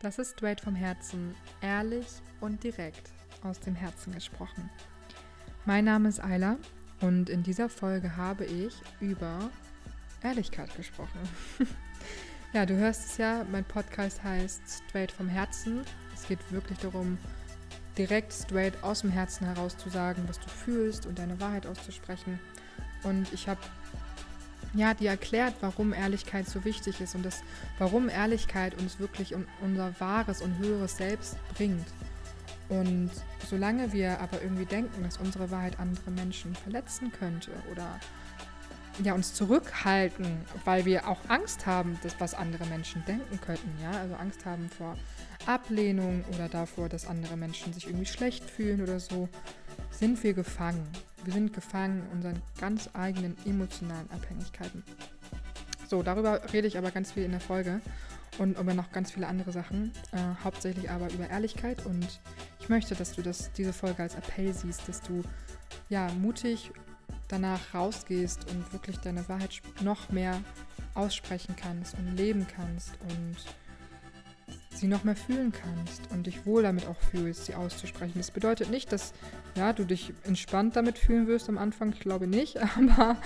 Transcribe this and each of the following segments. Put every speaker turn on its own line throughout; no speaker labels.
Das ist straight vom Herzen, ehrlich und direkt aus dem Herzen gesprochen. Mein Name ist Ayla und in dieser Folge habe ich über Ehrlichkeit gesprochen. ja, du hörst es ja, mein Podcast heißt Straight vom Herzen. Es geht wirklich darum, direkt straight aus dem Herzen heraus zu sagen, was du fühlst und deine Wahrheit auszusprechen. Und ich habe ja, die erklärt, warum Ehrlichkeit so wichtig ist und das, warum Ehrlichkeit uns wirklich um unser wahres und höheres Selbst bringt. Und solange wir aber irgendwie denken, dass unsere Wahrheit andere Menschen verletzen könnte oder ja, uns zurückhalten, weil wir auch Angst haben, dass was andere Menschen denken könnten, ja, also Angst haben vor Ablehnung oder davor, dass andere Menschen sich irgendwie schlecht fühlen oder so, sind wir gefangen. Wir sind gefangen in unseren ganz eigenen emotionalen Abhängigkeiten. So, darüber rede ich aber ganz viel in der Folge und über noch ganz viele andere Sachen, äh, hauptsächlich aber über Ehrlichkeit und ich möchte, dass du das, diese Folge als Appell siehst, dass du ja mutig danach rausgehst und wirklich deine Wahrheit noch mehr aussprechen kannst und leben kannst und sie noch mehr fühlen kannst und dich wohl damit auch fühlst, sie auszusprechen. Das bedeutet nicht, dass ja, du dich entspannt damit fühlen wirst am Anfang, ich glaube nicht, aber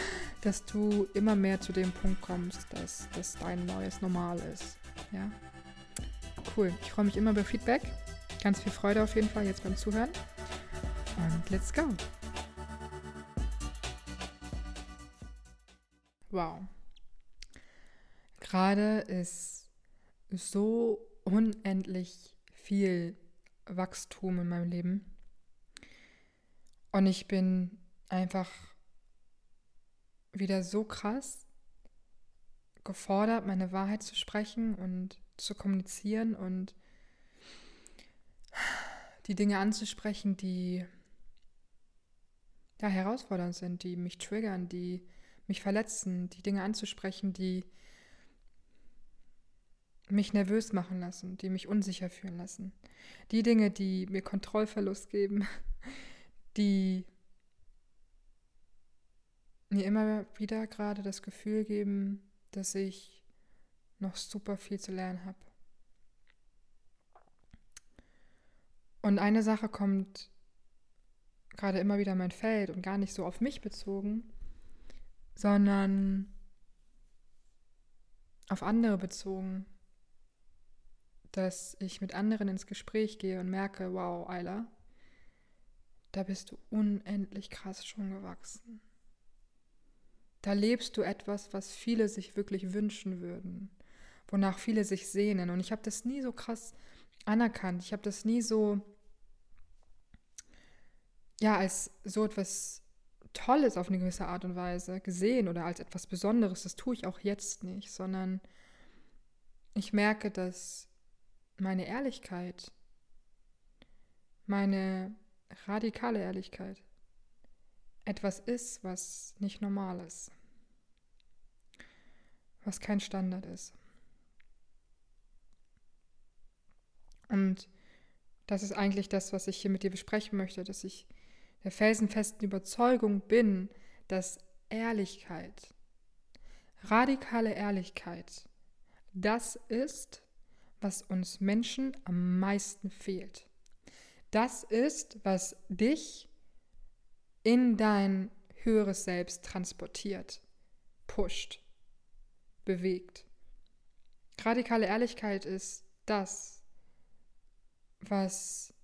dass du immer mehr zu dem Punkt kommst, dass das dein neues Normal ist. Ja. Cool. Ich freue mich immer über Feedback. Ganz viel Freude auf jeden Fall jetzt beim Zuhören. Und let's go. Wow. Gerade ist so unendlich viel Wachstum in meinem Leben. Und ich bin einfach wieder so krass gefordert, meine Wahrheit zu sprechen und zu kommunizieren und die Dinge anzusprechen, die ja herausfordernd sind, die mich triggern, die mich verletzen, die Dinge anzusprechen, die mich nervös machen lassen, die mich unsicher fühlen lassen. Die Dinge, die mir Kontrollverlust geben, die mir immer wieder gerade das Gefühl geben, dass ich noch super viel zu lernen habe. Und eine Sache kommt gerade immer wieder in mein Feld und gar nicht so auf mich bezogen, sondern auf andere bezogen dass ich mit anderen ins Gespräch gehe und merke, wow, Ayla, da bist du unendlich krass schon gewachsen. Da lebst du etwas, was viele sich wirklich wünschen würden, wonach viele sich sehnen. Und ich habe das nie so krass anerkannt. Ich habe das nie so, ja, als so etwas Tolles auf eine gewisse Art und Weise gesehen oder als etwas Besonderes. Das tue ich auch jetzt nicht, sondern ich merke, dass meine Ehrlichkeit, meine radikale Ehrlichkeit etwas ist, was nicht normal ist, was kein Standard ist. Und das ist eigentlich das, was ich hier mit dir besprechen möchte, dass ich der felsenfesten Überzeugung bin, dass Ehrlichkeit, radikale Ehrlichkeit, das ist, was uns Menschen am meisten fehlt. Das ist, was dich in dein höheres Selbst transportiert, pusht, bewegt. Radikale Ehrlichkeit ist das, was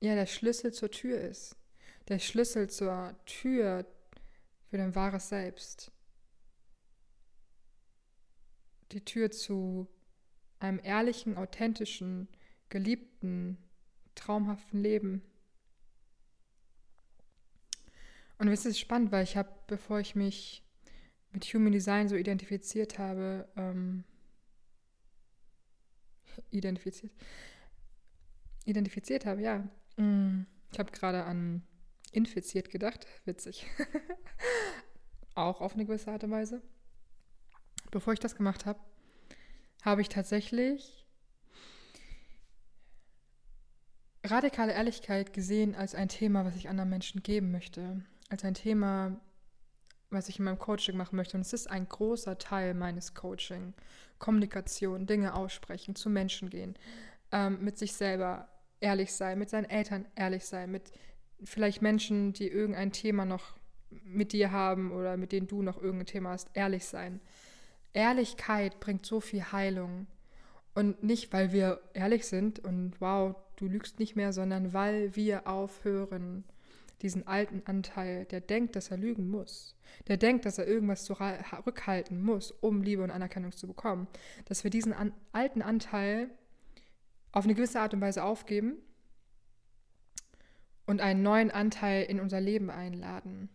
ja der Schlüssel zur Tür ist. Der Schlüssel zur Tür für dein wahres Selbst die Tür zu einem ehrlichen, authentischen, geliebten, traumhaften Leben. Und es ist spannend, weil ich habe, bevor ich mich mit Human Design so identifiziert habe, ähm, identifiziert, identifiziert habe, ja. Mm, ich habe gerade an infiziert gedacht, witzig. Auch auf eine gewisse Art und Weise bevor ich das gemacht habe, habe ich tatsächlich radikale Ehrlichkeit gesehen als ein Thema, was ich anderen Menschen geben möchte. Als ein Thema, was ich in meinem Coaching machen möchte. Und es ist ein großer Teil meines Coaching. Kommunikation, Dinge aussprechen, zu Menschen gehen, ähm, mit sich selber ehrlich sein, mit seinen Eltern ehrlich sein, mit vielleicht Menschen, die irgendein Thema noch mit dir haben oder mit denen du noch irgendein Thema hast, ehrlich sein. Ehrlichkeit bringt so viel Heilung. Und nicht, weil wir ehrlich sind und wow, du lügst nicht mehr, sondern weil wir aufhören, diesen alten Anteil, der denkt, dass er lügen muss, der denkt, dass er irgendwas zurückhalten muss, um Liebe und Anerkennung zu bekommen, dass wir diesen an, alten Anteil auf eine gewisse Art und Weise aufgeben und einen neuen Anteil in unser Leben einladen.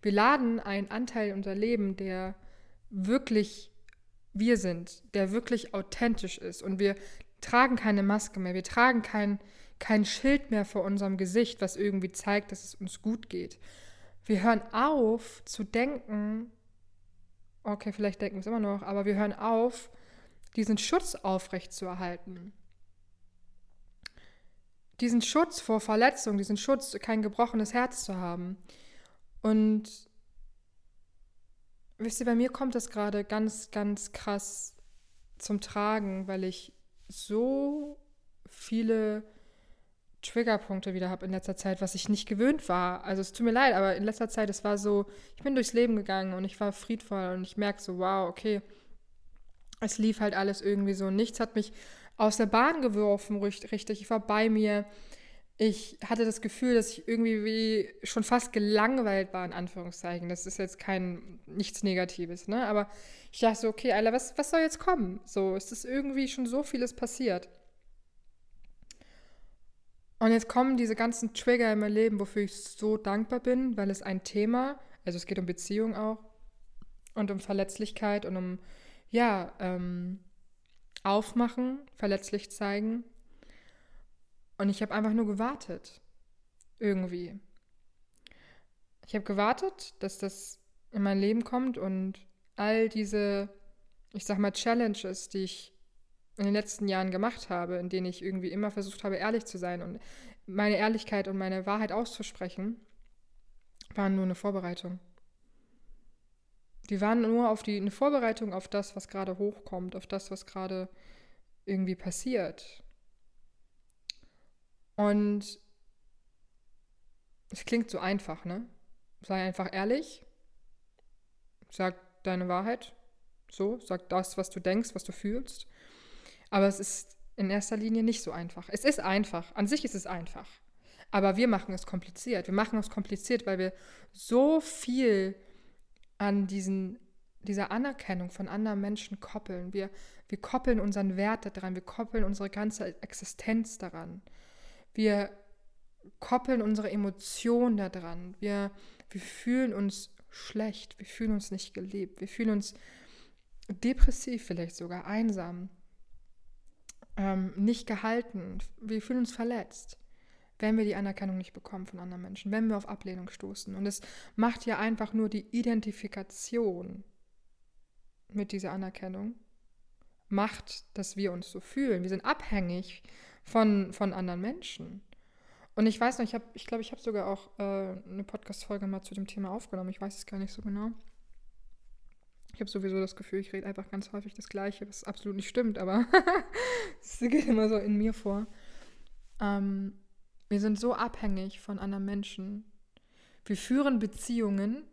Wir laden einen Anteil in unser Leben, der wirklich wir sind, der wirklich authentisch ist und wir tragen keine Maske mehr, wir tragen kein, kein Schild mehr vor unserem Gesicht, was irgendwie zeigt, dass es uns gut geht. Wir hören auf zu denken, okay, vielleicht denken wir es immer noch, aber wir hören auf, diesen Schutz aufrechtzuerhalten. Diesen Schutz vor Verletzung, diesen Schutz, kein gebrochenes Herz zu haben. Und wisst ihr, bei mir kommt das gerade ganz, ganz krass zum Tragen, weil ich so viele Triggerpunkte wieder habe in letzter Zeit, was ich nicht gewöhnt war. Also es tut mir leid, aber in letzter Zeit, es war so, ich bin durchs Leben gegangen und ich war friedvoll und ich merke so, wow, okay, es lief halt alles irgendwie so. Nichts hat mich aus der Bahn geworfen, richtig. Ich war bei mir ich hatte das Gefühl, dass ich irgendwie wie schon fast gelangweilt war, in Anführungszeichen. Das ist jetzt kein, nichts Negatives, ne? Aber ich dachte so, okay, Alter, was, was soll jetzt kommen? So, es ist irgendwie schon so vieles passiert. Und jetzt kommen diese ganzen Trigger in mein Leben, wofür ich so dankbar bin, weil es ein Thema, also es geht um Beziehung auch und um Verletzlichkeit und um, ja, ähm, aufmachen, verletzlich zeigen und ich habe einfach nur gewartet. Irgendwie. Ich habe gewartet, dass das in mein Leben kommt und all diese, ich sag mal, Challenges, die ich in den letzten Jahren gemacht habe, in denen ich irgendwie immer versucht habe, ehrlich zu sein und meine Ehrlichkeit und meine Wahrheit auszusprechen, waren nur eine Vorbereitung. Die waren nur auf die, eine Vorbereitung auf das, was gerade hochkommt, auf das, was gerade irgendwie passiert. Und es klingt so einfach, ne? Sei einfach ehrlich. Sag deine Wahrheit. So, sag das, was du denkst, was du fühlst. Aber es ist in erster Linie nicht so einfach. Es ist einfach. An sich ist es einfach. Aber wir machen es kompliziert. Wir machen es kompliziert, weil wir so viel an diesen, dieser Anerkennung von anderen Menschen koppeln. Wir, wir koppeln unseren Wert daran. Wir koppeln unsere ganze Existenz daran. Wir koppeln unsere Emotionen daran. Wir, wir fühlen uns schlecht, wir fühlen uns nicht geliebt, wir fühlen uns depressiv vielleicht sogar, einsam, ähm, nicht gehalten, wir fühlen uns verletzt, wenn wir die Anerkennung nicht bekommen von anderen Menschen, wenn wir auf Ablehnung stoßen. Und es macht ja einfach nur die Identifikation mit dieser Anerkennung, macht, dass wir uns so fühlen. Wir sind abhängig von, von anderen Menschen. Und ich weiß noch, ich, ich glaube, ich habe sogar auch äh, eine Podcast-Folge mal zu dem Thema aufgenommen. Ich weiß es gar nicht so genau. Ich habe sowieso das Gefühl, ich rede einfach ganz häufig das Gleiche, was absolut nicht stimmt, aber es geht immer so in mir vor. Ähm, wir sind so abhängig von anderen Menschen. Wir führen Beziehungen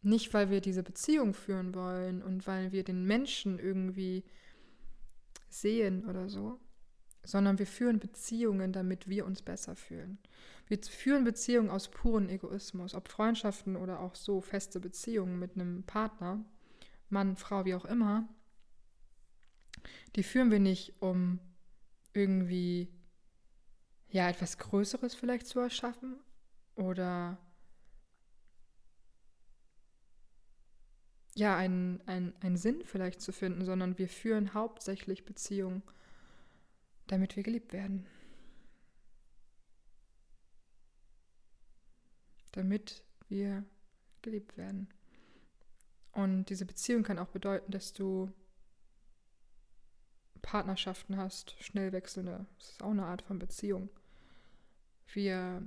nicht, weil wir diese Beziehung führen wollen und weil wir den Menschen irgendwie sehen oder so, sondern wir führen Beziehungen, damit wir uns besser fühlen. Wir führen Beziehungen aus purem Egoismus, ob Freundschaften oder auch so feste Beziehungen mit einem Partner, Mann, Frau, wie auch immer. Die führen wir nicht, um irgendwie ja etwas Größeres vielleicht zu erschaffen oder ja einen, einen, einen Sinn vielleicht zu finden, sondern wir führen hauptsächlich Beziehungen damit wir geliebt werden. Damit wir geliebt werden. Und diese Beziehung kann auch bedeuten, dass du Partnerschaften hast, schnell wechselnde. Das ist auch eine Art von Beziehung. Wir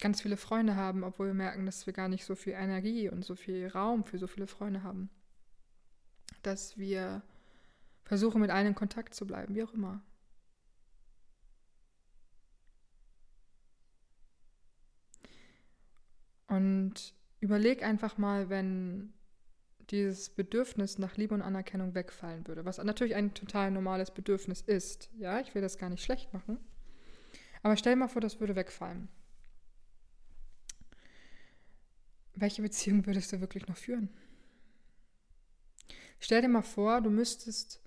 ganz viele Freunde haben, obwohl wir merken, dass wir gar nicht so viel Energie und so viel Raum für so viele Freunde haben. Dass wir versuchen, mit allen in Kontakt zu bleiben, wie auch immer. Und überleg einfach mal, wenn dieses Bedürfnis nach Liebe und Anerkennung wegfallen würde, was natürlich ein total normales Bedürfnis ist. Ja, ich will das gar nicht schlecht machen. Aber stell dir mal vor, das würde wegfallen. Welche Beziehung würdest du wirklich noch führen? Stell dir mal vor, du müsstest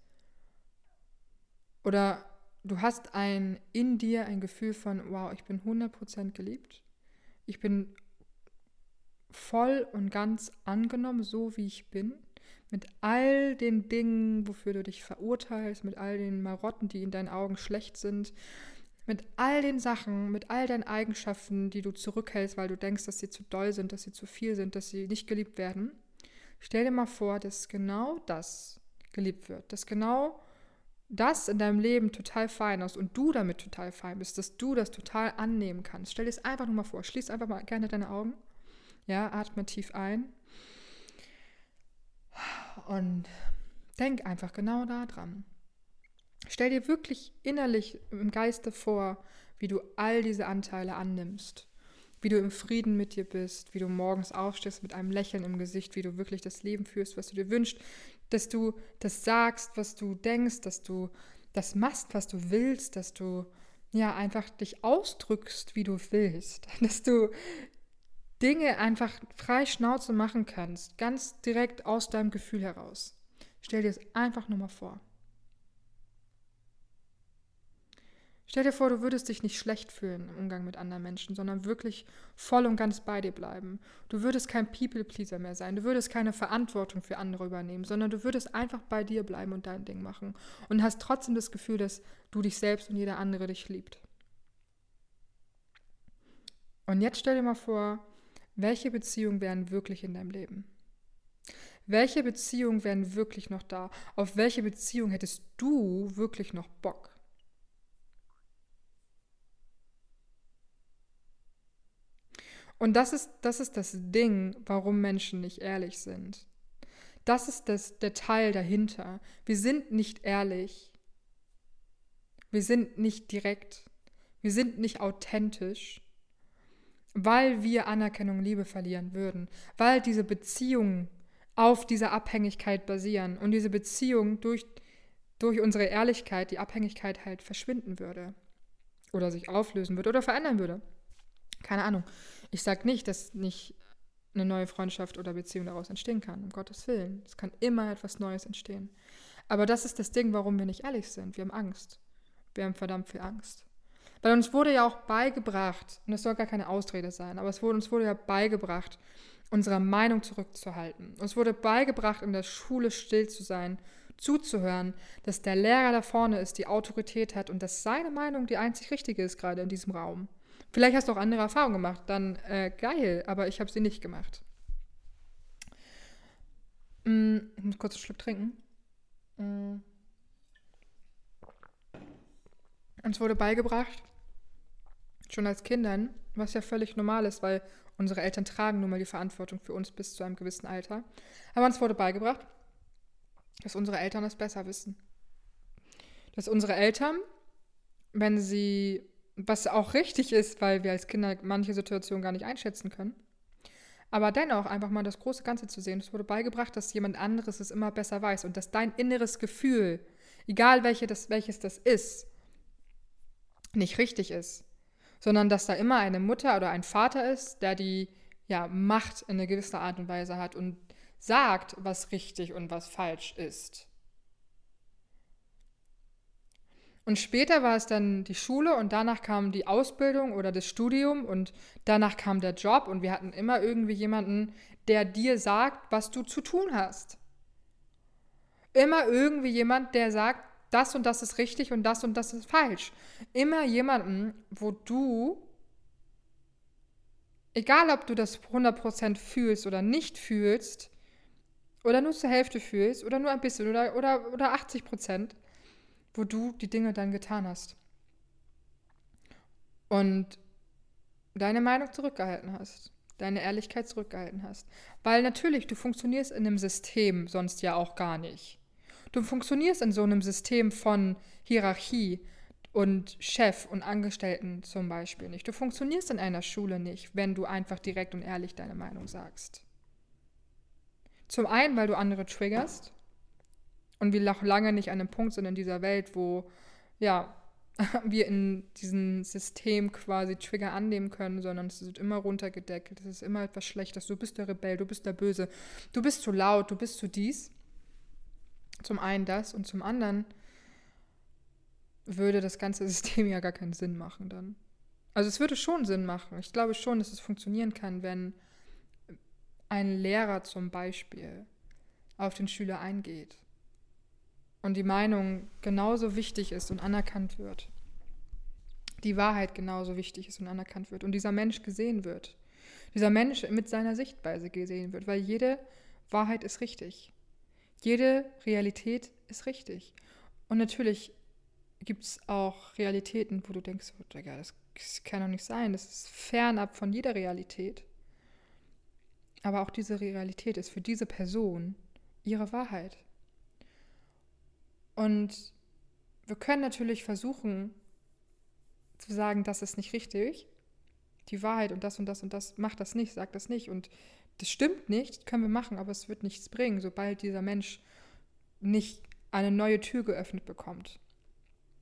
oder du hast ein in dir ein Gefühl von, wow, ich bin 100% geliebt. Ich bin voll und ganz angenommen, so wie ich bin, mit all den Dingen, wofür du dich verurteilst, mit all den Marotten, die in deinen Augen schlecht sind, mit all den Sachen, mit all deinen Eigenschaften, die du zurückhältst, weil du denkst, dass sie zu doll sind, dass sie zu viel sind, dass sie nicht geliebt werden. Stell dir mal vor, dass genau das geliebt wird, dass genau das in deinem Leben total fein ist und du damit total fein bist, dass du das total annehmen kannst. Stell dir es einfach nur mal vor. Schließ einfach mal gerne deine Augen. Ja, atme tief ein. Und denk einfach genau daran. Stell dir wirklich innerlich im Geiste vor, wie du all diese Anteile annimmst. Wie du im Frieden mit dir bist, wie du morgens aufstehst mit einem Lächeln im Gesicht, wie du wirklich das Leben führst, was du dir wünschst, dass du das sagst, was du denkst, dass du das machst, was du willst, dass du ja einfach dich ausdrückst, wie du willst, dass du Dinge einfach frei Schnauze machen kannst, ganz direkt aus deinem Gefühl heraus. Stell dir es einfach nur mal vor. Stell dir vor, du würdest dich nicht schlecht fühlen im Umgang mit anderen Menschen, sondern wirklich voll und ganz bei dir bleiben. Du würdest kein People-Pleaser mehr sein, du würdest keine Verantwortung für andere übernehmen, sondern du würdest einfach bei dir bleiben und dein Ding machen und hast trotzdem das Gefühl, dass du dich selbst und jeder andere dich liebt. Und jetzt stell dir mal vor, welche Beziehungen wären wirklich in deinem Leben? Welche Beziehungen wären wirklich noch da? Auf welche Beziehung hättest du wirklich noch Bock? Und das ist, das ist das Ding, warum Menschen nicht ehrlich sind. Das ist das, der Teil dahinter. Wir sind nicht ehrlich. Wir sind nicht direkt. Wir sind nicht authentisch weil wir Anerkennung und Liebe verlieren würden, weil diese Beziehungen auf dieser Abhängigkeit basieren und diese Beziehung durch, durch unsere Ehrlichkeit, die Abhängigkeit halt verschwinden würde oder sich auflösen würde oder verändern würde. Keine Ahnung. Ich sage nicht, dass nicht eine neue Freundschaft oder Beziehung daraus entstehen kann, um Gottes Willen. Es kann immer etwas Neues entstehen. Aber das ist das Ding, warum wir nicht ehrlich sind. Wir haben Angst. Wir haben verdammt viel Angst. Weil uns wurde ja auch beigebracht, und es soll gar keine Ausrede sein, aber es wurde, uns wurde ja beigebracht, unsere Meinung zurückzuhalten. Uns wurde beigebracht, in der Schule still zu sein, zuzuhören, dass der Lehrer da vorne ist, die Autorität hat und dass seine Meinung die einzig richtige ist gerade in diesem Raum. Vielleicht hast du auch andere Erfahrungen gemacht, dann äh, geil, aber ich habe sie nicht gemacht. Mm, ich muss kurz einen Schluck trinken. Mm. Uns wurde beigebracht, schon als Kindern, was ja völlig normal ist, weil unsere Eltern tragen nun mal die Verantwortung für uns bis zu einem gewissen Alter. Aber uns wurde beigebracht, dass unsere Eltern das besser wissen. Dass unsere Eltern, wenn sie, was auch richtig ist, weil wir als Kinder manche Situationen gar nicht einschätzen können, aber dennoch einfach mal das große Ganze zu sehen. Es wurde beigebracht, dass jemand anderes es immer besser weiß und dass dein inneres Gefühl, egal welche das, welches das ist, nicht richtig ist sondern dass da immer eine Mutter oder ein Vater ist, der die ja, Macht in einer gewissen Art und Weise hat und sagt, was richtig und was falsch ist. Und später war es dann die Schule und danach kam die Ausbildung oder das Studium und danach kam der Job und wir hatten immer irgendwie jemanden, der dir sagt, was du zu tun hast. Immer irgendwie jemand, der sagt, das und das ist richtig und das und das ist falsch. Immer jemanden, wo du, egal ob du das 100% fühlst oder nicht fühlst, oder nur zur Hälfte fühlst, oder nur ein bisschen, oder, oder, oder 80%, wo du die Dinge dann getan hast. Und deine Meinung zurückgehalten hast, deine Ehrlichkeit zurückgehalten hast. Weil natürlich, du funktionierst in einem System sonst ja auch gar nicht. Du funktionierst in so einem System von Hierarchie und Chef und Angestellten zum Beispiel nicht. Du funktionierst in einer Schule nicht, wenn du einfach direkt und ehrlich deine Meinung sagst. Zum einen, weil du andere triggerst und wir noch lange nicht an einem Punkt sind in dieser Welt, wo ja, wir in diesem System quasi Trigger annehmen können, sondern es wird immer runtergedeckt. Es ist immer etwas Schlechtes. Du bist der Rebell, du bist der Böse, du bist zu laut, du bist zu dies. Zum einen das und zum anderen würde das ganze System ja gar keinen Sinn machen dann. Also es würde schon Sinn machen. Ich glaube schon, dass es funktionieren kann, wenn ein Lehrer zum Beispiel auf den Schüler eingeht und die Meinung genauso wichtig ist und anerkannt wird. Die Wahrheit genauso wichtig ist und anerkannt wird und dieser Mensch gesehen wird. Dieser Mensch mit seiner Sichtweise gesehen wird, weil jede Wahrheit ist richtig. Jede Realität ist richtig. Und natürlich gibt es auch Realitäten, wo du denkst, oh, Digga, das, kann doch nicht sein, das ist fernab von jeder Realität. Aber auch diese Realität ist für diese Person ihre Wahrheit. Und wir können natürlich versuchen zu sagen, das ist nicht richtig. Die Wahrheit und das und das und das macht das nicht, sagt das nicht. Und das stimmt nicht, können wir machen, aber es wird nichts bringen, sobald dieser Mensch nicht eine neue Tür geöffnet bekommt.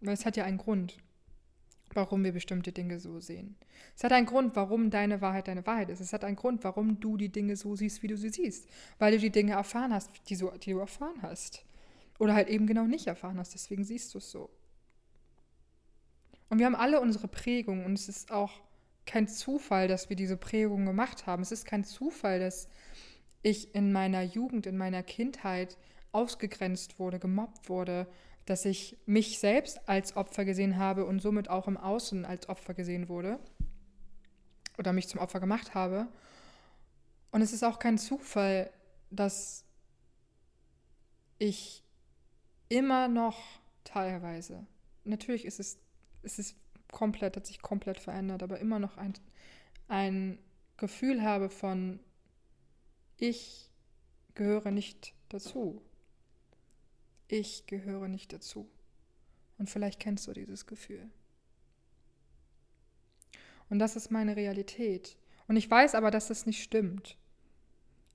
Weil es hat ja einen Grund, warum wir bestimmte Dinge so sehen. Es hat einen Grund, warum deine Wahrheit deine Wahrheit ist. Es hat einen Grund, warum du die Dinge so siehst, wie du sie siehst. Weil du die Dinge erfahren hast, die, so, die du erfahren hast. Oder halt eben genau nicht erfahren hast. Deswegen siehst du es so. Und wir haben alle unsere Prägungen und es ist auch kein Zufall, dass wir diese Prägung gemacht haben. Es ist kein Zufall, dass ich in meiner Jugend, in meiner Kindheit ausgegrenzt wurde, gemobbt wurde, dass ich mich selbst als Opfer gesehen habe und somit auch im Außen als Opfer gesehen wurde oder mich zum Opfer gemacht habe. Und es ist auch kein Zufall, dass ich immer noch teilweise, natürlich ist es, es ist komplett, hat sich komplett verändert, aber immer noch ein, ein Gefühl habe von, ich gehöre nicht dazu. Ich gehöre nicht dazu. Und vielleicht kennst du dieses Gefühl. Und das ist meine Realität. Und ich weiß aber, dass es nicht stimmt.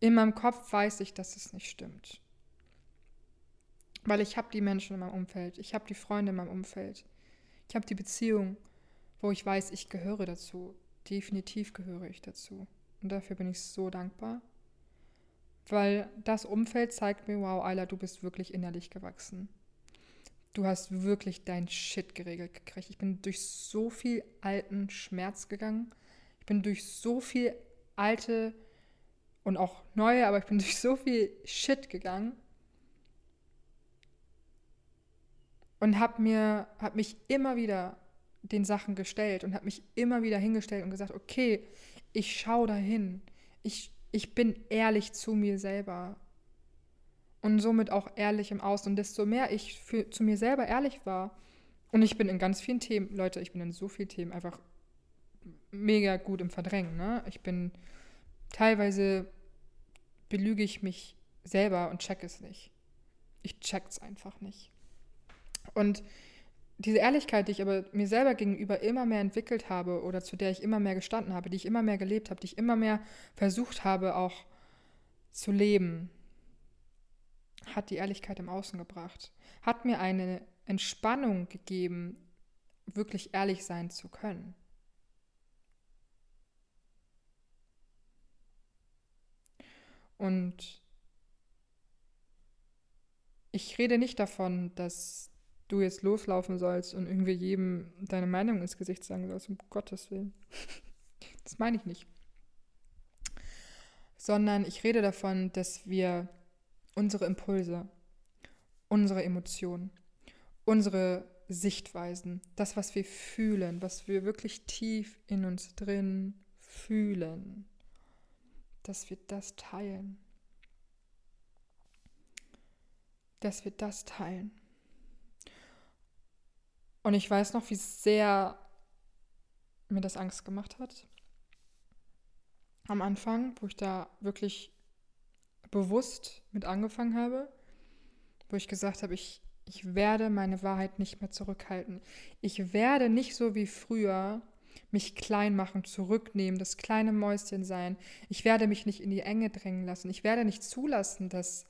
In meinem Kopf weiß ich, dass es nicht stimmt. Weil ich habe die Menschen in meinem Umfeld, ich habe die Freunde in meinem Umfeld, ich habe die Beziehung, wo ich weiß, ich gehöre dazu. Definitiv gehöre ich dazu. Und dafür bin ich so dankbar. Weil das Umfeld zeigt mir, wow, Ayla, du bist wirklich innerlich gewachsen. Du hast wirklich dein Shit geregelt gekriegt. Ich bin durch so viel alten Schmerz gegangen. Ich bin durch so viel alte und auch neue, aber ich bin durch so viel Shit gegangen. Und habe mir hab mich immer wieder den Sachen gestellt und habe mich immer wieder hingestellt und gesagt, okay, ich schaue dahin. Ich, ich bin ehrlich zu mir selber. Und somit auch ehrlich im Außen. Und desto mehr ich für, zu mir selber ehrlich war, und ich bin in ganz vielen Themen, Leute, ich bin in so vielen Themen einfach mega gut im Verdrängen. Ne? Ich bin teilweise belüge ich mich selber und check es nicht. Ich check's einfach nicht. Und diese Ehrlichkeit, die ich aber mir selber gegenüber immer mehr entwickelt habe oder zu der ich immer mehr gestanden habe, die ich immer mehr gelebt habe, die ich immer mehr versucht habe auch zu leben, hat die Ehrlichkeit im Außen gebracht, hat mir eine Entspannung gegeben, wirklich ehrlich sein zu können. Und ich rede nicht davon, dass du jetzt loslaufen sollst und irgendwie jedem deine Meinung ins Gesicht sagen sollst, um Gottes Willen. das meine ich nicht. Sondern ich rede davon, dass wir unsere Impulse, unsere Emotionen, unsere Sichtweisen, das, was wir fühlen, was wir wirklich tief in uns drin fühlen, dass wir das teilen. Dass wir das teilen. Und ich weiß noch, wie sehr mir das Angst gemacht hat. am Anfang, wo ich da wirklich bewusst mit angefangen habe, wo ich gesagt habe, ich, ich werde meine Wahrheit nicht mehr zurückhalten. Ich werde nicht so wie früher mich klein machen, zurücknehmen, das kleine Mäuschen sein. Ich werde mich nicht in die Enge drängen lassen. Ich werde nicht zulassen, dass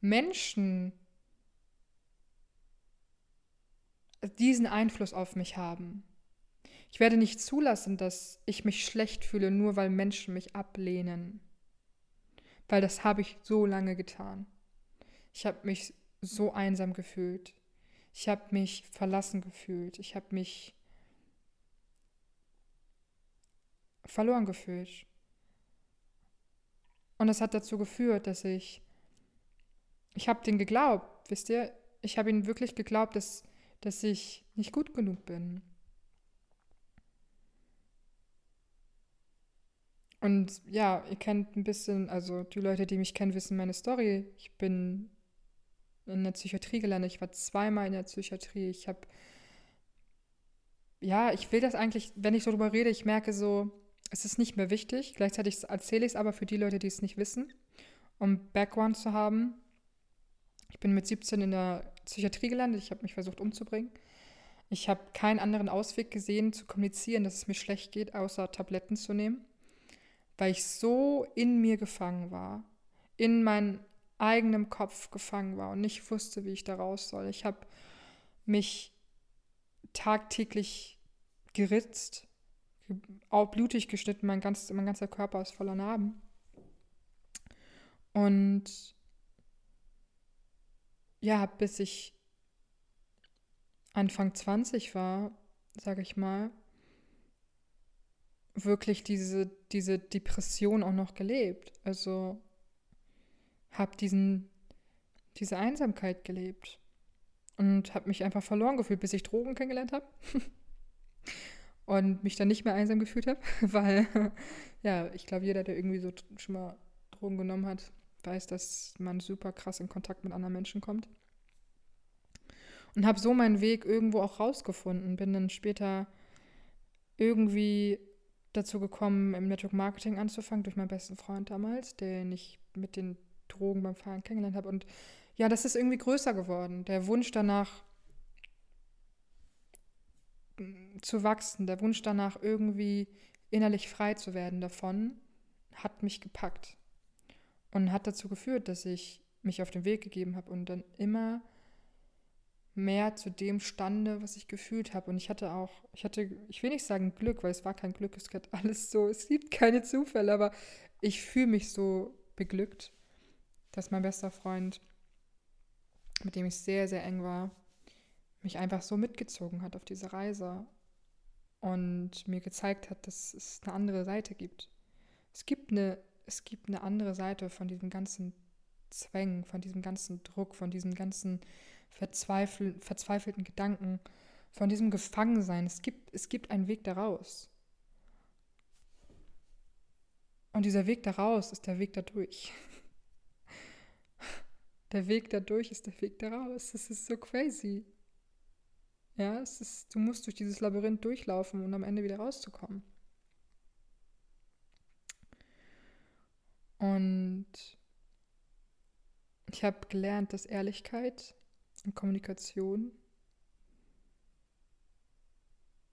Menschen diesen Einfluss auf mich haben. Ich werde nicht zulassen, dass ich mich schlecht fühle, nur weil Menschen mich ablehnen. Weil das habe ich so lange getan. Ich habe mich so einsam gefühlt. Ich habe mich verlassen gefühlt. Ich habe mich verloren gefühlt. Und das hat dazu geführt, dass ich, ich habe den geglaubt, wisst ihr, ich habe ihnen wirklich geglaubt, dass, dass ich nicht gut genug bin. Und ja, ihr kennt ein bisschen, also die Leute, die mich kennen, wissen meine Story. Ich bin in der Psychiatrie gelandet. Ich war zweimal in der Psychiatrie. Ich habe, ja, ich will das eigentlich, wenn ich so drüber rede, ich merke so, es ist nicht mehr wichtig. Gleichzeitig erzähle ich es aber für die Leute, die es nicht wissen, um Background zu haben. Ich bin mit 17 in der Psychiatrie gelandet. Ich habe mich versucht umzubringen. Ich habe keinen anderen Ausweg gesehen, zu kommunizieren, dass es mir schlecht geht, außer Tabletten zu nehmen, weil ich so in mir gefangen war, in meinem eigenen Kopf gefangen war und nicht wusste, wie ich da raus soll. Ich habe mich tagtäglich geritzt, auch blutig geschnitten, mein, ganz, mein ganzer Körper ist voller Narben. Und ja, bis ich Anfang 20 war, sage ich mal, wirklich diese, diese Depression auch noch gelebt. Also habe diesen diese Einsamkeit gelebt und habe mich einfach verloren gefühlt, bis ich Drogen kennengelernt habe. und mich dann nicht mehr einsam gefühlt habe, weil ja, ich glaube, jeder, der irgendwie so schon mal Drogen genommen hat, weiß, dass man super krass in Kontakt mit anderen Menschen kommt. Und habe so meinen Weg irgendwo auch rausgefunden. Bin dann später irgendwie dazu gekommen, im Network Marketing anzufangen, durch meinen besten Freund damals, den ich mit den Drogen beim Fahren kennengelernt habe. Und ja, das ist irgendwie größer geworden. Der Wunsch danach, zu wachsen, der Wunsch danach, irgendwie innerlich frei zu werden davon, hat mich gepackt und hat dazu geführt, dass ich mich auf den Weg gegeben habe und dann immer mehr zu dem stande, was ich gefühlt habe. Und ich hatte auch, ich hatte, ich will nicht sagen Glück, weil es war kein Glück, es geht alles so, es gibt keine Zufälle, aber ich fühle mich so beglückt, dass mein bester Freund, mit dem ich sehr, sehr eng war, mich einfach so mitgezogen hat auf diese Reise und mir gezeigt hat, dass es eine andere Seite gibt. Es gibt eine, es gibt eine andere Seite von diesem ganzen Zwängen, von diesem ganzen Druck, von diesem ganzen verzweifel, verzweifelten Gedanken, von diesem Gefangensein. Es gibt, es gibt einen Weg daraus. Und dieser Weg daraus ist der Weg dadurch. Der Weg dadurch ist der Weg daraus. Das ist so crazy. Ja, es ist, du musst durch dieses Labyrinth durchlaufen, um am Ende wieder rauszukommen. Und ich habe gelernt, dass Ehrlichkeit und Kommunikation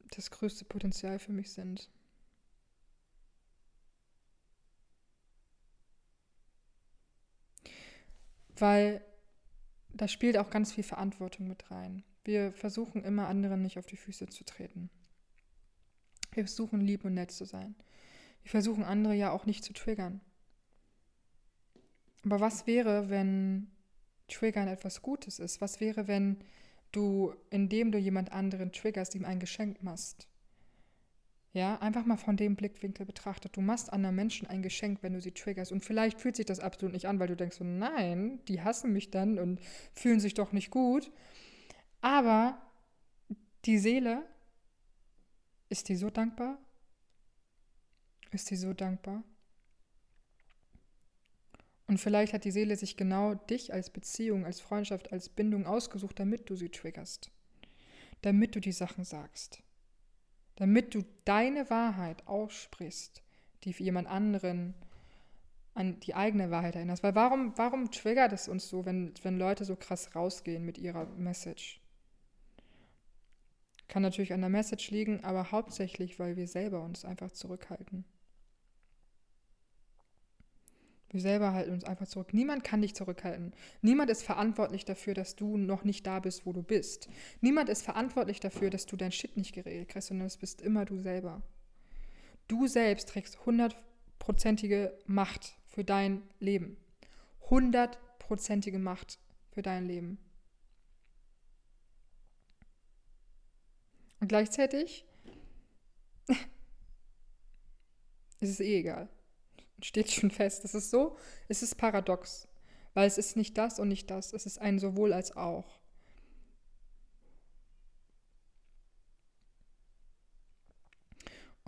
das größte Potenzial für mich sind. Weil da spielt auch ganz viel Verantwortung mit rein. Wir versuchen immer anderen nicht auf die Füße zu treten. Wir versuchen lieb und nett zu sein. Wir versuchen andere ja auch nicht zu triggern. Aber was wäre, wenn Triggern etwas Gutes ist? Was wäre, wenn du, indem du jemand anderen triggerst, ihm ein Geschenk machst? Ja, einfach mal von dem Blickwinkel betrachtet. Du machst anderen Menschen ein Geschenk, wenn du sie triggerst. Und vielleicht fühlt sich das absolut nicht an, weil du denkst so, nein, die hassen mich dann und fühlen sich doch nicht gut. Aber die Seele, ist die so dankbar? Ist die so dankbar? Und vielleicht hat die Seele sich genau dich als Beziehung, als Freundschaft, als Bindung ausgesucht, damit du sie triggerst. Damit du die Sachen sagst. Damit du deine Wahrheit aussprichst. die für jemand anderen an die eigene Wahrheit erinnerst. Weil warum, warum triggert es uns so, wenn, wenn Leute so krass rausgehen mit ihrer Message? Kann natürlich an der Message liegen, aber hauptsächlich, weil wir selber uns einfach zurückhalten. Wir selber halten uns einfach zurück. Niemand kann dich zurückhalten. Niemand ist verantwortlich dafür, dass du noch nicht da bist, wo du bist. Niemand ist verantwortlich dafür, dass du dein Shit nicht geregelt kriegst, sondern es bist immer du selber. Du selbst trägst hundertprozentige Macht für dein Leben. Hundertprozentige Macht für dein Leben. Und gleichzeitig ist es eh egal. Steht schon fest. Es ist so, es ist paradox. Weil es ist nicht das und nicht das. Es ist ein sowohl als auch.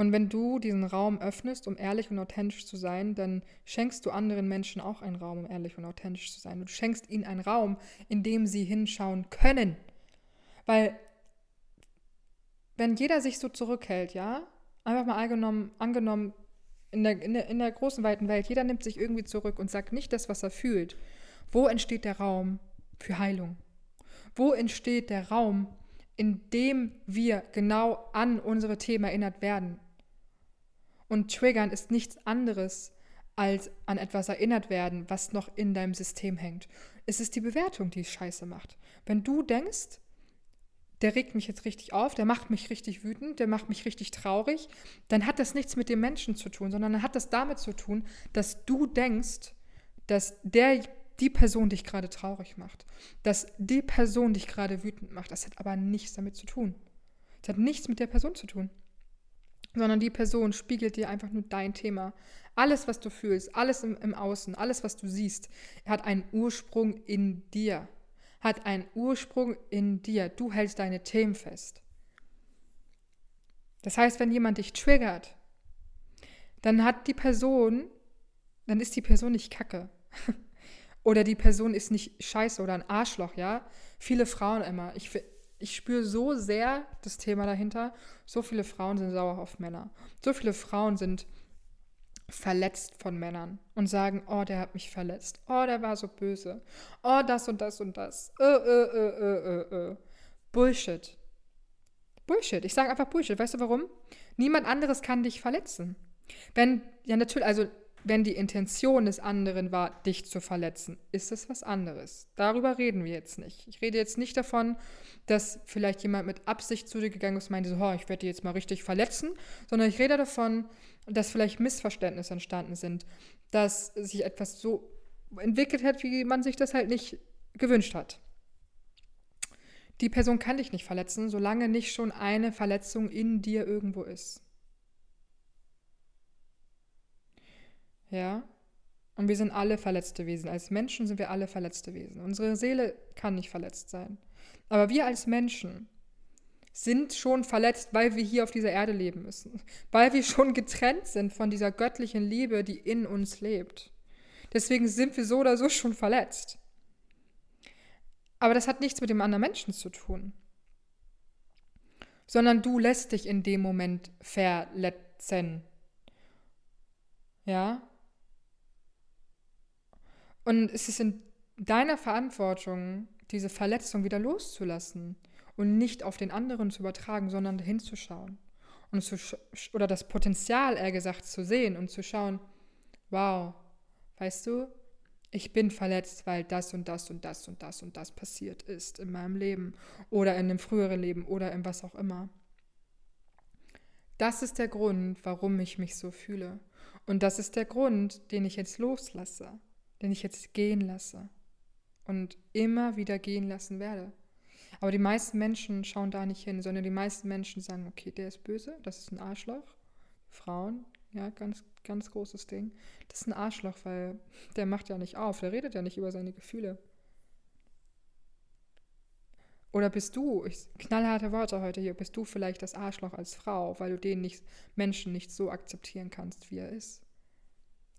Und wenn du diesen Raum öffnest, um ehrlich und authentisch zu sein, dann schenkst du anderen Menschen auch einen Raum, um ehrlich und authentisch zu sein. Du schenkst ihnen einen Raum, in dem sie hinschauen können. Weil wenn jeder sich so zurückhält, ja, einfach mal angenommen, angenommen in, der, in, der, in der großen, weiten Welt, jeder nimmt sich irgendwie zurück und sagt nicht das, was er fühlt. Wo entsteht der Raum für Heilung? Wo entsteht der Raum, in dem wir genau an unsere Themen erinnert werden? Und Triggern ist nichts anderes als an etwas erinnert werden, was noch in deinem System hängt. Es ist die Bewertung, die Scheiße macht. Wenn du denkst, der regt mich jetzt richtig auf, der macht mich richtig wütend, der macht mich richtig traurig, dann hat das nichts mit dem Menschen zu tun, sondern dann hat das damit zu tun, dass du denkst, dass der die Person dich gerade traurig macht, dass die Person dich gerade wütend macht. Das hat aber nichts damit zu tun. Das hat nichts mit der Person zu tun, sondern die Person spiegelt dir einfach nur dein Thema. Alles, was du fühlst, alles im, im Außen, alles, was du siehst, hat einen Ursprung in dir hat einen Ursprung in dir. Du hältst deine Themen fest. Das heißt, wenn jemand dich triggert, dann hat die Person, dann ist die Person nicht kacke. oder die Person ist nicht scheiße oder ein Arschloch, ja. Viele Frauen immer. Ich, ich spüre so sehr das Thema dahinter. So viele Frauen sind sauer auf Männer. So viele Frauen sind verletzt von Männern und sagen, oh, der hat mich verletzt, oh, der war so böse, oh, das und das und das, äh, äh, äh, äh. äh. Bullshit. Bullshit. Ich sage einfach Bullshit. Weißt du warum? Niemand anderes kann dich verletzen. Wenn, ja natürlich, also wenn die Intention des anderen war, dich zu verletzen, ist es was anderes. Darüber reden wir jetzt nicht. Ich rede jetzt nicht davon, dass vielleicht jemand mit Absicht zu dir gegangen ist und meinte so, ich werde dich jetzt mal richtig verletzen, sondern ich rede davon, dass vielleicht Missverständnisse entstanden sind, dass sich etwas so entwickelt hat, wie man sich das halt nicht gewünscht hat. Die Person kann dich nicht verletzen, solange nicht schon eine Verletzung in dir irgendwo ist. Ja? Und wir sind alle verletzte Wesen. Als Menschen sind wir alle verletzte Wesen. Unsere Seele kann nicht verletzt sein. Aber wir als Menschen sind schon verletzt, weil wir hier auf dieser Erde leben müssen. Weil wir schon getrennt sind von dieser göttlichen Liebe, die in uns lebt. Deswegen sind wir so oder so schon verletzt. Aber das hat nichts mit dem anderen Menschen zu tun. Sondern du lässt dich in dem Moment verletzen. Ja? Und es ist in deiner Verantwortung, diese Verletzung wieder loszulassen und nicht auf den anderen zu übertragen, sondern hinzuschauen und zu oder das Potenzial, eher gesagt, zu sehen und zu schauen, wow, weißt du, ich bin verletzt, weil das und das und das und das und das passiert ist in meinem Leben oder in einem früheren Leben oder in was auch immer. Das ist der Grund, warum ich mich so fühle. Und das ist der Grund, den ich jetzt loslasse den ich jetzt gehen lasse und immer wieder gehen lassen werde. Aber die meisten Menschen schauen da nicht hin, sondern die meisten Menschen sagen, okay, der ist böse, das ist ein Arschloch. Frauen, ja, ganz, ganz großes Ding. Das ist ein Arschloch, weil der macht ja nicht auf, der redet ja nicht über seine Gefühle. Oder bist du, ich, knallharte Worte heute hier, bist du vielleicht das Arschloch als Frau, weil du den nicht, Menschen nicht so akzeptieren kannst, wie er ist?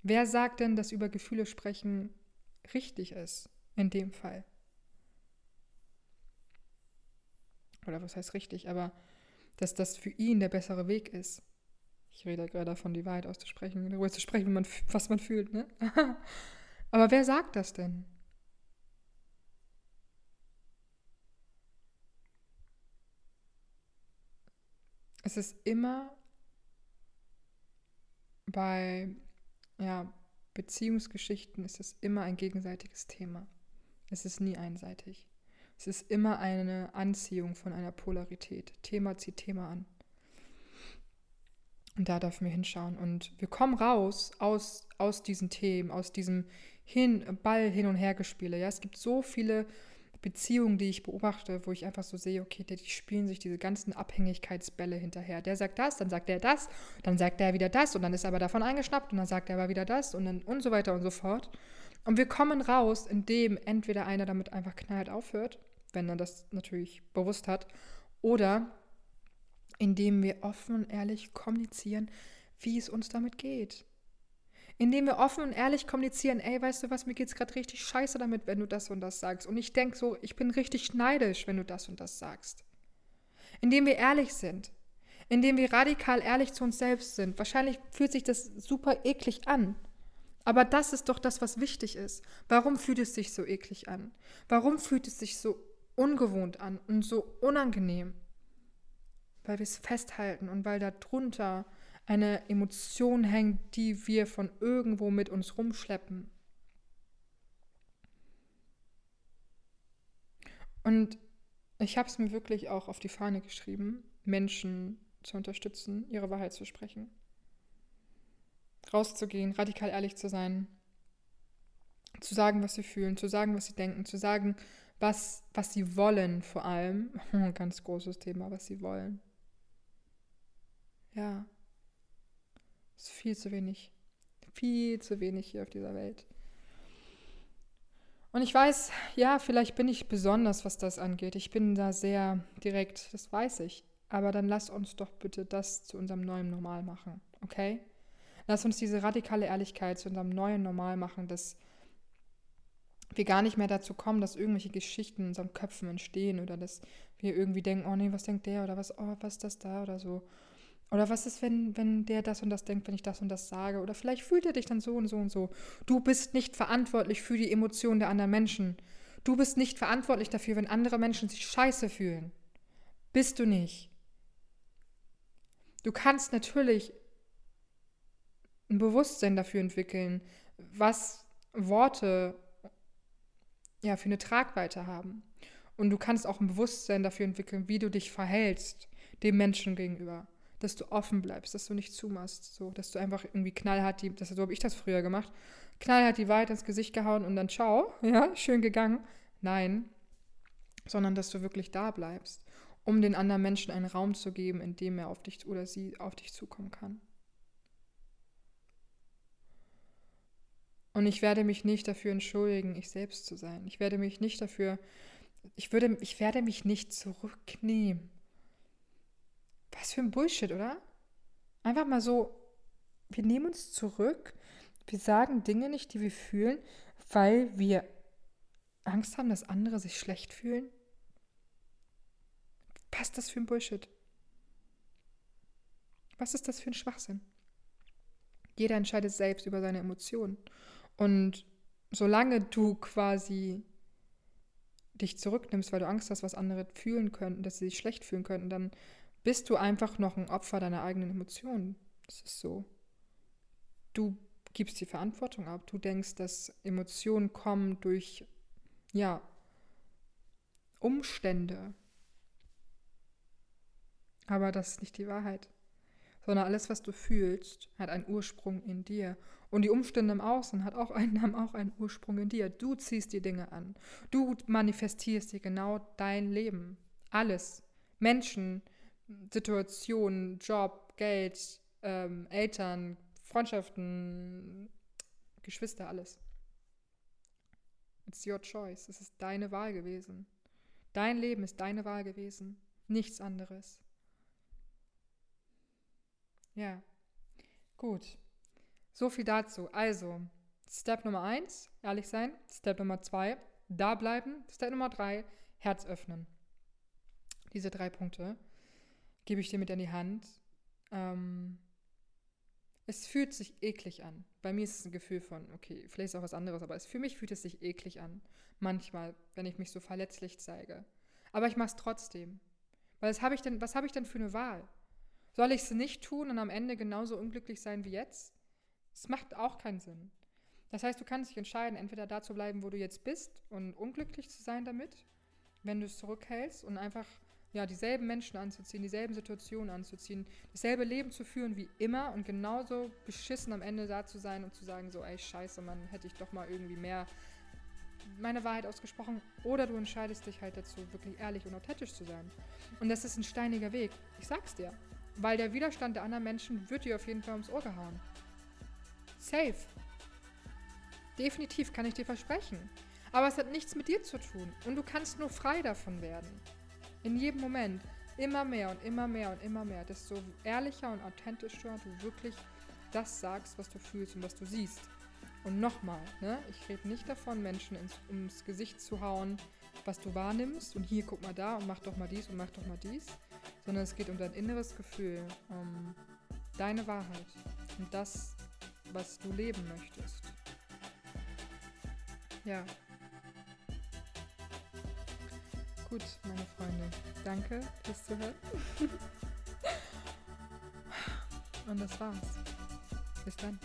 Wer sagt denn, dass über Gefühle sprechen richtig ist in dem Fall? Oder was heißt richtig, aber dass das für ihn der bessere Weg ist. Ich rede gerade davon, die Wahrheit auszusprechen, darüber zu sprechen, man, was man fühlt. Ne? Aber wer sagt das denn? Es ist immer bei ja, Beziehungsgeschichten ist es immer ein gegenseitiges Thema. Es ist nie einseitig. Es ist immer eine Anziehung von einer Polarität. Thema zieht Thema an. Und da dürfen wir hinschauen. Und wir kommen raus aus, aus diesen Themen, aus diesem hin, Ball hin und her gespiele. Ja, es gibt so viele Beziehungen, die ich beobachte, wo ich einfach so sehe, okay, die, spielen sich diese ganzen Abhängigkeitsbälle hinterher. Der sagt das, dann sagt er das, dann sagt er wieder das und dann ist er aber davon eingeschnappt und dann sagt er aber wieder das und dann und so weiter und so fort. Und wir kommen raus, indem entweder einer damit einfach knallt aufhört, wenn er das natürlich bewusst hat, oder indem wir offen und ehrlich kommunizieren, wie es uns damit geht indem wir offen und ehrlich kommunizieren, ey, weißt du was, mir geht's gerade richtig scheiße damit, wenn du das und das sagst. Und ich denke so, ich bin richtig neidisch, wenn du das und das sagst. Indem wir ehrlich sind, indem wir radikal ehrlich zu uns selbst sind. Wahrscheinlich fühlt sich das super eklig an. Aber das ist doch das, was wichtig ist. Warum fühlt es sich so eklig an? Warum fühlt es sich so ungewohnt an und so unangenehm? Weil wir es festhalten und weil da drunter eine Emotion hängt, die wir von irgendwo mit uns rumschleppen. Und ich habe es mir wirklich auch auf die Fahne geschrieben, Menschen zu unterstützen, ihre Wahrheit zu sprechen. Rauszugehen, radikal ehrlich zu sein, zu sagen, was sie fühlen, zu sagen, was sie denken, zu sagen, was, was sie wollen vor allem. Ganz großes Thema, was sie wollen. Ja, ist viel zu wenig. Viel zu wenig hier auf dieser Welt. Und ich weiß, ja, vielleicht bin ich besonders, was das angeht. Ich bin da sehr direkt, das weiß ich. Aber dann lass uns doch bitte das zu unserem neuen Normal machen, okay? Lass uns diese radikale Ehrlichkeit zu unserem neuen Normal machen, dass wir gar nicht mehr dazu kommen, dass irgendwelche Geschichten in unseren Köpfen entstehen oder dass wir irgendwie denken, oh nee, was denkt der oder was, oh, was ist das da oder so. Oder was ist, wenn, wenn der das und das denkt, wenn ich das und das sage? Oder vielleicht fühlt er dich dann so und so und so. Du bist nicht verantwortlich für die Emotionen der anderen Menschen. Du bist nicht verantwortlich dafür, wenn andere Menschen sich scheiße fühlen. Bist du nicht. Du kannst natürlich ein Bewusstsein dafür entwickeln, was Worte ja für eine Tragweite haben. Und du kannst auch ein Bewusstsein dafür entwickeln, wie du dich verhältst dem Menschen gegenüber dass du offen bleibst, dass du nicht zumachst, so, dass du einfach irgendwie knallhart die, das, so habe ich das früher gemacht, knallhart die Wahrheit ins Gesicht gehauen und dann ciao, ja, schön gegangen. Nein, sondern dass du wirklich da bleibst, um den anderen Menschen einen Raum zu geben, in dem er auf dich oder sie auf dich zukommen kann. Und ich werde mich nicht dafür entschuldigen, ich selbst zu sein. Ich werde mich nicht dafür, ich würde, ich werde mich nicht zurücknehmen was für ein Bullshit, oder? Einfach mal so, wir nehmen uns zurück, wir sagen Dinge nicht, die wir fühlen, weil wir Angst haben, dass andere sich schlecht fühlen. Was ist das für ein Bullshit? Was ist das für ein Schwachsinn? Jeder entscheidet selbst über seine Emotionen. Und solange du quasi dich zurücknimmst, weil du Angst hast, was andere fühlen könnten, dass sie sich schlecht fühlen könnten, dann bist du einfach noch ein Opfer deiner eigenen Emotionen. Das ist so. Du gibst die Verantwortung ab. Du denkst, dass Emotionen kommen durch, ja, Umstände. Aber das ist nicht die Wahrheit. Sondern alles, was du fühlst, hat einen Ursprung in dir. Und die Umstände im Außen hat auch einen, haben auch einen Ursprung in dir. Du ziehst die Dinge an. Du manifestierst dir genau dein Leben. Alles. Menschen, Situationen, Job, Geld, ähm, Eltern, Freundschaften, Geschwister, alles. It's your choice. Es ist deine Wahl gewesen. Dein Leben ist deine Wahl gewesen. Nichts anderes. Ja. Gut. So viel dazu. Also, Step Nummer eins, ehrlich sein. Step Nummer zwei, da bleiben. Step Nummer drei, Herz öffnen. Diese drei Punkte gebe ich dir mit in die Hand. Ähm, Es fühlt sich eklig an. Bei mir ist es ein Gefühl von, okay, vielleicht ist auch was anderes, aber es, für mich fühlt es sich eklig an. Manchmal, wenn ich mich so verletzlich zeige. Aber ich mache es trotzdem. Weil was habe ich, denn, hab ich denn für eine Wahl? Soll ich es nicht tun und am Ende genauso unglücklich sein wie jetzt? Es macht auch keinen Sinn. Das heißt, du kannst dich entscheiden, entweder da zu bleiben, wo du jetzt bist und unglücklich zu sein damit, wenn du es zurückhältst und einfach ja, dieselben Menschen anzuziehen, dieselben Situationen anzuziehen, dasselbe Leben zu führen wie immer und genauso beschissen am Ende da zu sein und zu sagen, so, ey, scheiße, man hätte ich doch mal irgendwie mehr meine Wahrheit ausgesprochen. Oder du entscheidest dich halt dazu, wirklich ehrlich und authentisch zu sein. Und das ist ein steiniger Weg. Ich sag's dir. Weil der Widerstand der anderen Menschen wird dir auf jeden Fall ums Ohr gehauen. Safe. Definitiv kann ich dir versprechen. Aber es hat nichts mit dir zu tun. Und du kannst nur frei davon werden. In jedem Moment. Immer mehr und immer mehr und immer mehr. Desto ehrlicher und authentischer du wirklich das sagst, was du fühlst und was du siehst. Und nochmal, ne, ich rede nicht davon, Menschen ins, ums Gesicht zu hauen, was du wahrnimmst und hier guck mal da und mach doch mal dies und mach doch mal dies, sondern es geht um dein inneres Gefühl, um deine Wahrheit und das, was du leben möchtest. Ja, Gut, meine Freunde. Danke fürs Zuhören. Und das war's. Bis dann.